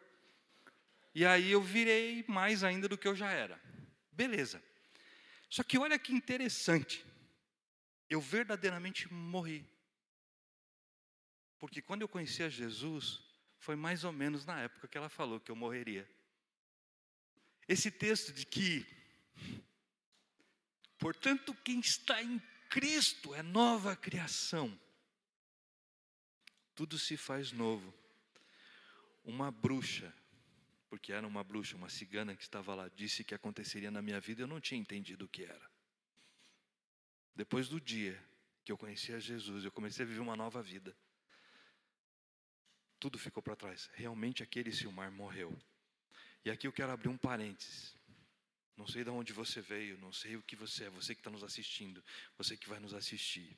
E aí eu virei mais ainda do que eu já era. Beleza. Só que olha que interessante. Eu verdadeiramente morri. Porque quando eu conheci a Jesus, foi mais ou menos na época que ela falou que eu morreria. Esse texto de que, portanto, quem está em Cristo é nova criação. Tudo se faz novo. Uma bruxa porque era uma bruxa, uma cigana que estava lá, disse que aconteceria na minha vida, eu não tinha entendido o que era. Depois do dia que eu conheci a Jesus, eu comecei a viver uma nova vida. Tudo ficou para trás. Realmente aquele Silmar morreu. E aqui eu quero abrir um parênteses. Não sei de onde você veio, não sei o que você é, você que está nos assistindo, você que vai nos assistir.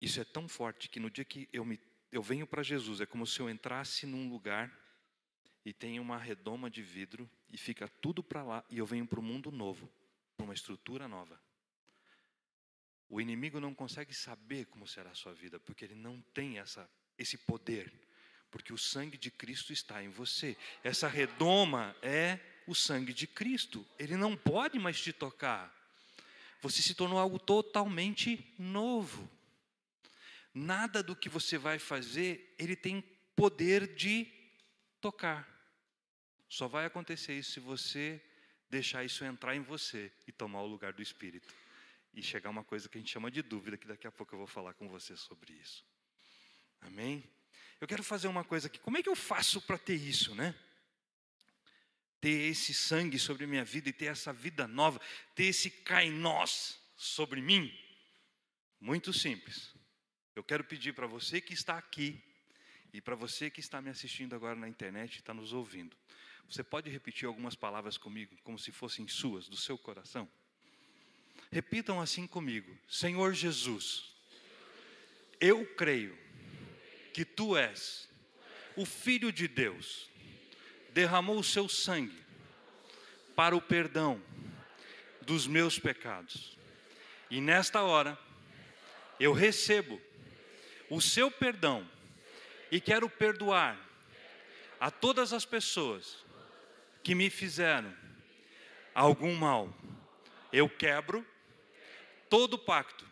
Isso é tão forte que no dia que eu, me, eu venho para Jesus, é como se eu entrasse num lugar e tem uma redoma de vidro e fica tudo para lá e eu venho para um mundo novo, para uma estrutura nova. O inimigo não consegue saber como será a sua vida, porque ele não tem essa, esse poder, porque o sangue de Cristo está em você. Essa redoma é o sangue de Cristo, ele não pode mais te tocar. Você se tornou algo totalmente novo. Nada do que você vai fazer, ele tem poder de tocar. Só vai acontecer isso se você deixar isso entrar em você e tomar o lugar do Espírito. E chegar uma coisa que a gente chama de dúvida, que daqui a pouco eu vou falar com você sobre isso. Amém? Eu quero fazer uma coisa aqui. Como é que eu faço para ter isso, né? Ter esse sangue sobre minha vida e ter essa vida nova, ter esse cainós sobre mim? Muito simples. Eu quero pedir para você que está aqui e para você que está me assistindo agora na internet e está nos ouvindo. Você pode repetir algumas palavras comigo, como se fossem suas, do seu coração? Repitam assim comigo: Senhor Jesus, eu creio que tu és o Filho de Deus, derramou o seu sangue para o perdão dos meus pecados. E nesta hora, eu recebo o seu perdão e quero perdoar a todas as pessoas que me fizeram algum mal. Eu quebro todo pacto,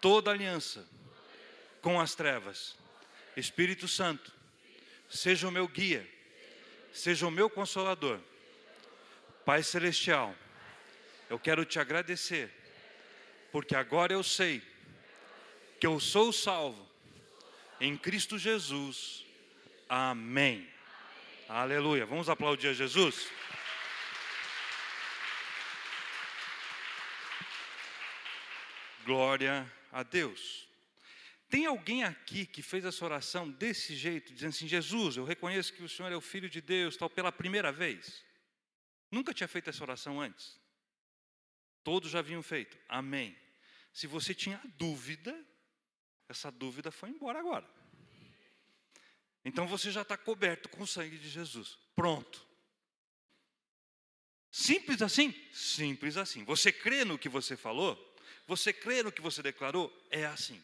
toda aliança com as trevas. Espírito Santo, seja o meu guia, seja o meu consolador. Pai Celestial, eu quero te agradecer, porque agora eu sei que eu sou salvo em Cristo Jesus. Amém. Aleluia. Vamos aplaudir a Jesus? Glória a Deus. Tem alguém aqui que fez essa oração desse jeito, dizendo assim: Jesus, eu reconheço que o Senhor é o Filho de Deus, tal, pela primeira vez? Nunca tinha feito essa oração antes? Todos já haviam feito. Amém. Se você tinha dúvida, essa dúvida foi embora agora. Então você já está coberto com o sangue de Jesus. Pronto. Simples assim? Simples assim. Você crê no que você falou? Você crê no que você declarou? É assim.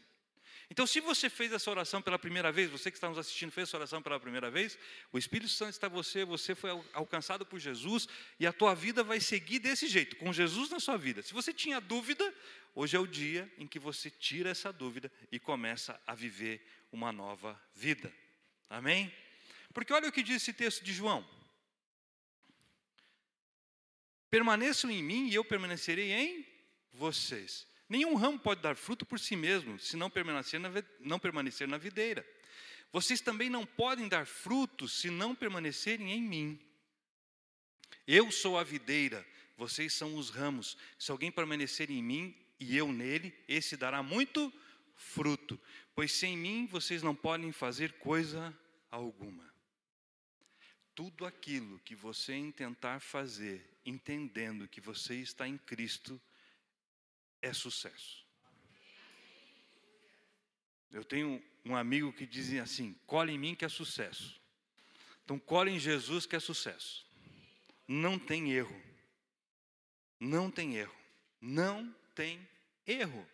Então, se você fez essa oração pela primeira vez, você que está nos assistindo fez essa oração pela primeira vez, o Espírito Santo está você, você foi alcançado por Jesus e a tua vida vai seguir desse jeito, com Jesus na sua vida. Se você tinha dúvida, hoje é o dia em que você tira essa dúvida e começa a viver uma nova vida. Amém? Porque olha o que diz esse texto de João: Permaneçam em mim e eu permanecerei em vocês. Nenhum ramo pode dar fruto por si mesmo, se não permanecer na, não permanecer na videira. Vocês também não podem dar frutos se não permanecerem em mim. Eu sou a videira, vocês são os ramos. Se alguém permanecer em mim e eu nele, esse dará muito fruto, pois sem mim vocês não podem fazer coisa alguma. Tudo aquilo que você intentar fazer, entendendo que você está em Cristo, é sucesso. Eu tenho um amigo que dizia assim: colhe em mim que é sucesso. Então, colhe em Jesus que é sucesso. Não tem erro. Não tem erro. Não tem erro.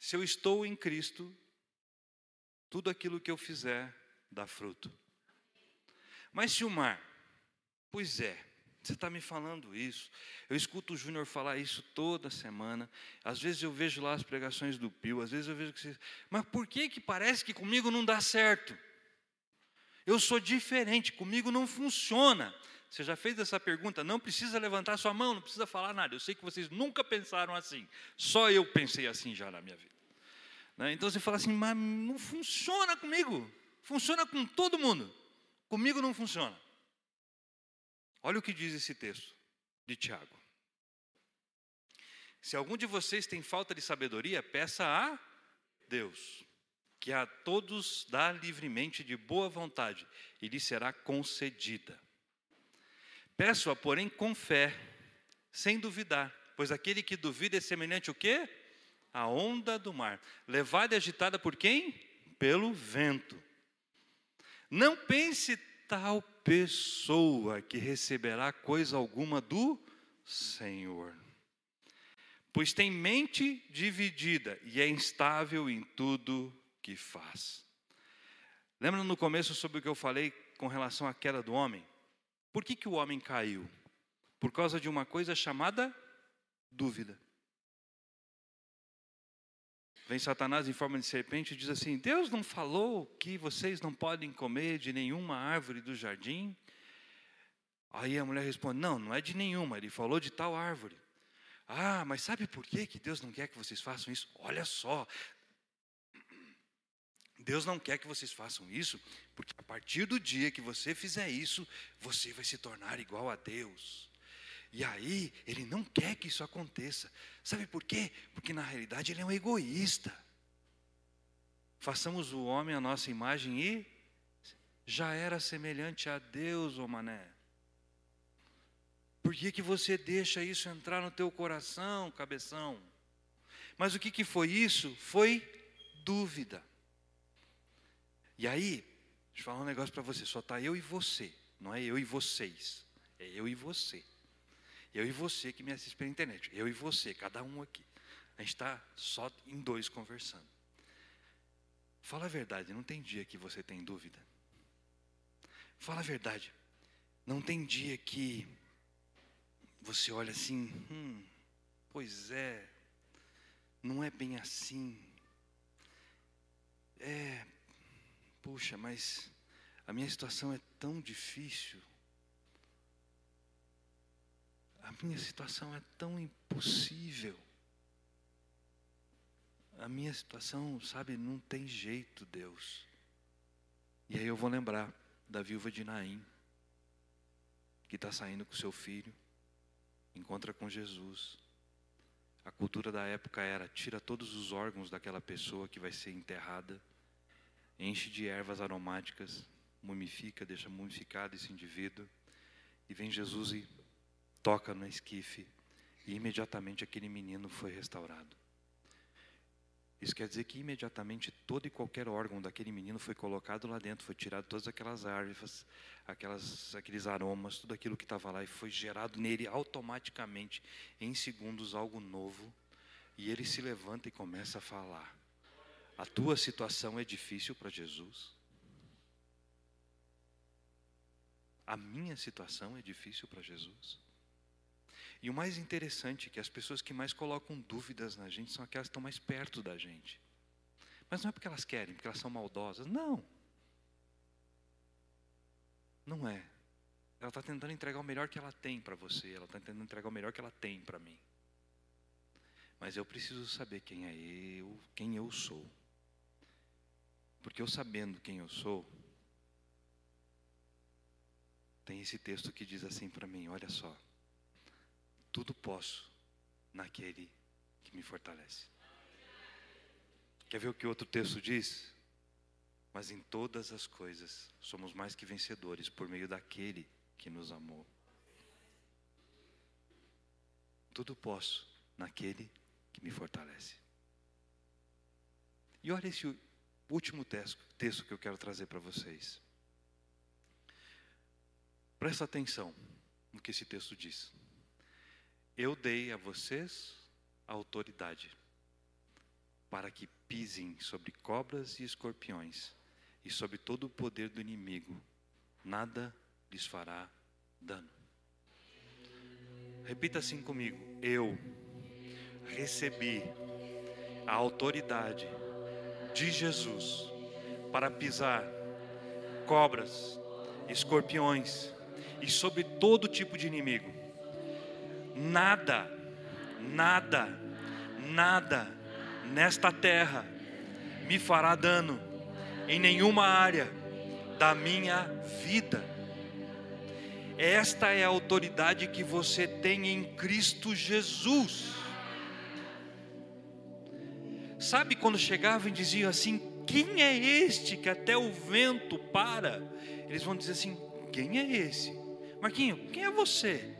Se eu estou em Cristo, tudo aquilo que eu fizer dá fruto. Mas se o mar, pois é, você está me falando isso. Eu escuto o Júnior falar isso toda semana. Às vezes eu vejo lá as pregações do Pio, às vezes eu vejo que você. Mas por que, que parece que comigo não dá certo? Eu sou diferente, comigo não funciona. Você já fez essa pergunta? Não precisa levantar sua mão, não precisa falar nada. Eu sei que vocês nunca pensaram assim. Só eu pensei assim já na minha vida. Né? Então você fala assim, mas não funciona comigo. Funciona com todo mundo. Comigo não funciona. Olha o que diz esse texto de Tiago. Se algum de vocês tem falta de sabedoria, peça a Deus, que a todos dá livremente de boa vontade, e lhe será concedida. Peço-a, porém, com fé, sem duvidar, pois aquele que duvida é semelhante o quê? A onda do mar, levada e agitada por quem? Pelo vento. Não pense tal pessoa que receberá coisa alguma do Senhor. Pois tem mente dividida e é instável em tudo que faz. Lembra no começo sobre o que eu falei com relação à queda do homem? Por que, que o homem caiu? Por causa de uma coisa chamada dúvida. Vem Satanás em forma de serpente e diz assim: Deus não falou que vocês não podem comer de nenhuma árvore do jardim? Aí a mulher responde: Não, não é de nenhuma, ele falou de tal árvore. Ah, mas sabe por que, que Deus não quer que vocês façam isso? Olha só, Deus não quer que vocês façam isso, porque a partir do dia que você fizer isso, você vai se tornar igual a Deus. E aí, ele não quer que isso aconteça. Sabe por quê? Porque na realidade ele é um egoísta. Façamos o homem a nossa imagem e já era semelhante a Deus, ô mané. Por que, que você deixa isso entrar no teu coração, cabeção? Mas o que, que foi isso? Foi dúvida. E aí, deixa eu falar um negócio para você: só está eu e você, não é eu e vocês, é eu e você. Eu e você que me assiste pela internet. Eu e você, cada um aqui. A gente está só em dois conversando. Fala a verdade, não tem dia que você tem dúvida. Fala a verdade. Não tem dia que você olha assim, hum, pois é, não é bem assim. É, puxa, mas a minha situação é tão difícil. A minha situação é tão impossível. A minha situação, sabe, não tem jeito, Deus. E aí eu vou lembrar da viúva de Naim, que está saindo com seu filho, encontra com Jesus. A cultura da época era: tira todos os órgãos daquela pessoa que vai ser enterrada, enche de ervas aromáticas, mumifica, deixa mumificado esse indivíduo, e vem Jesus e toca no esquife, e imediatamente aquele menino foi restaurado. Isso quer dizer que imediatamente todo e qualquer órgão daquele menino foi colocado lá dentro, foi tirado todas aquelas árvores, aquelas, aqueles aromas, tudo aquilo que estava lá e foi gerado nele automaticamente, em segundos, algo novo. E ele se levanta e começa a falar. A tua situação é difícil para Jesus? A minha situação é difícil para Jesus? E o mais interessante é que as pessoas que mais colocam dúvidas na gente são aquelas que estão mais perto da gente. Mas não é porque elas querem, porque elas são maldosas. Não. Não é. Ela está tentando entregar o melhor que ela tem para você. Ela está tentando entregar o melhor que ela tem para mim. Mas eu preciso saber quem é eu, quem eu sou. Porque eu sabendo quem eu sou, tem esse texto que diz assim para mim: olha só tudo posso naquele que me fortalece. Quer ver o que outro texto diz? Mas em todas as coisas somos mais que vencedores por meio daquele que nos amou. Tudo posso naquele que me fortalece. E olha esse último texto, texto que eu quero trazer para vocês. Presta atenção no que esse texto diz. Eu dei a vocês a autoridade para que pisem sobre cobras e escorpiões e sobre todo o poder do inimigo, nada lhes fará dano. Repita assim comigo: Eu recebi a autoridade de Jesus para pisar cobras, escorpiões e sobre todo tipo de inimigo nada, nada, nada nesta terra me fará dano em nenhuma área da minha vida. Esta é a autoridade que você tem em Cristo Jesus. Sabe quando chegavam e diziam assim: Quem é este que até o vento para? Eles vão dizer assim: Quem é esse? Marquinho, quem é você?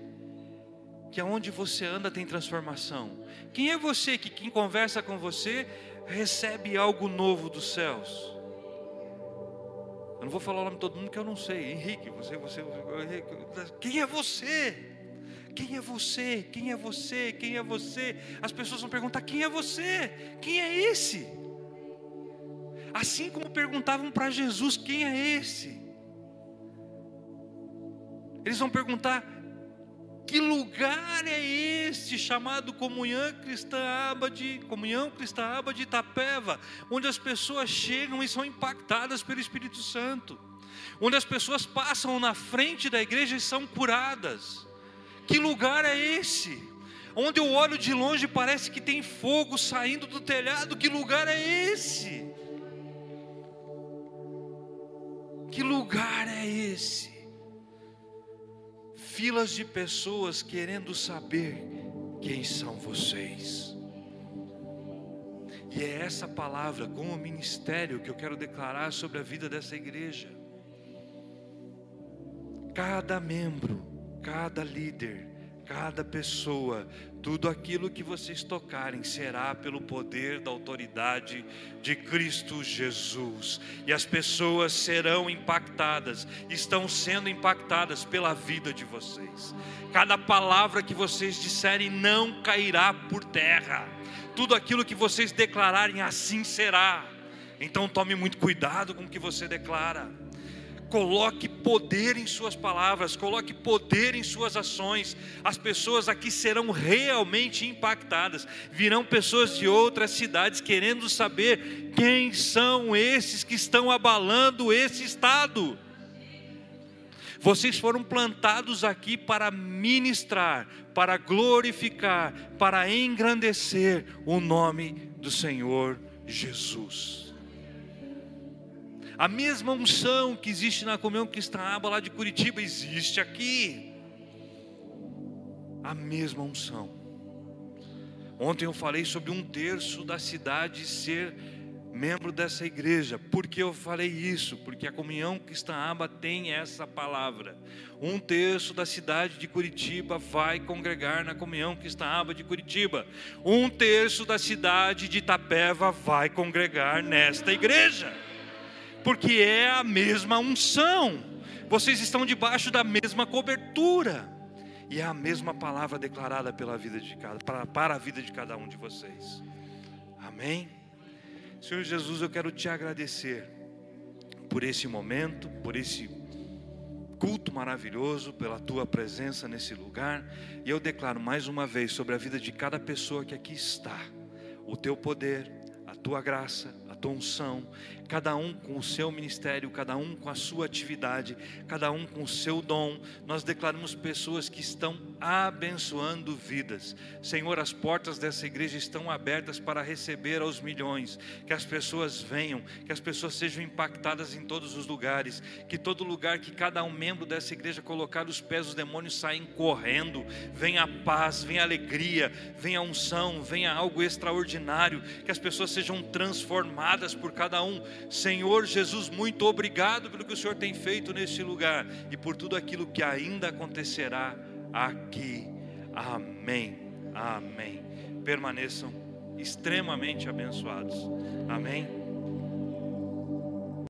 Que aonde você anda tem transformação. Quem é você que quem conversa com você recebe algo novo dos céus? Eu não vou falar o nome de todo mundo que eu não sei. Henrique, você, você, quem é você? Quem é você? Quem é você? Quem é você? As pessoas vão perguntar: quem é você? Quem é esse? Assim como perguntavam para Jesus: quem é esse? Eles vão perguntar: que lugar é este chamado Comunhão Cristã Aba de Comunhão Cristã Aba de Itapeva, onde as pessoas chegam e são impactadas pelo Espírito Santo, onde as pessoas passam na frente da igreja e são curadas. Que lugar é esse? Onde eu olho de longe parece que tem fogo saindo do telhado. Que lugar é esse? Que lugar é esse? Filas de pessoas querendo saber quem são vocês. E é essa palavra, como ministério, que eu quero declarar sobre a vida dessa igreja. Cada membro, cada líder, cada pessoa, tudo aquilo que vocês tocarem será pelo poder da autoridade de Cristo Jesus, e as pessoas serão impactadas, estão sendo impactadas pela vida de vocês. Cada palavra que vocês disserem não cairá por terra, tudo aquilo que vocês declararem, assim será Então tome muito cuidado com o que você declara. Coloque poder em suas palavras, coloque poder em suas ações. As pessoas aqui serão realmente impactadas. Virão pessoas de outras cidades querendo saber quem são esses que estão abalando esse estado. Vocês foram plantados aqui para ministrar, para glorificar, para engrandecer o nome do Senhor Jesus. A mesma unção que existe na comunhão cristã lá de Curitiba existe aqui. A mesma unção. Ontem eu falei sobre um terço da cidade ser membro dessa igreja. Por que eu falei isso? Porque a comunhão cristã aba tem essa palavra. Um terço da cidade de Curitiba vai congregar na comunhão cristã aba de Curitiba. Um terço da cidade de Itapeva vai congregar nesta igreja. Porque é a mesma unção. Vocês estão debaixo da mesma cobertura. E é a mesma palavra declarada pela vida de cada, para, para a vida de cada um de vocês. Amém? Senhor Jesus, eu quero te agradecer por esse momento, por esse culto maravilhoso, pela tua presença nesse lugar. E eu declaro mais uma vez sobre a vida de cada pessoa que aqui está, o teu poder, a tua graça, tua unção, cada um com o seu ministério, cada um com a sua atividade, cada um com o seu dom. Nós declaramos pessoas que estão abençoando vidas. Senhor, as portas dessa igreja estão abertas para receber aos milhões. Que as pessoas venham, que as pessoas sejam impactadas em todos os lugares, que todo lugar que cada um membro dessa igreja colocar os pés, os demônios saem correndo. Venha paz, venha alegria, venha unção, venha algo extraordinário, que as pessoas sejam transformadas por cada um. Senhor Jesus, muito obrigado pelo que o Senhor tem feito neste lugar e por tudo aquilo que ainda acontecerá aqui. Amém. Amém. Permaneçam extremamente abençoados. Amém.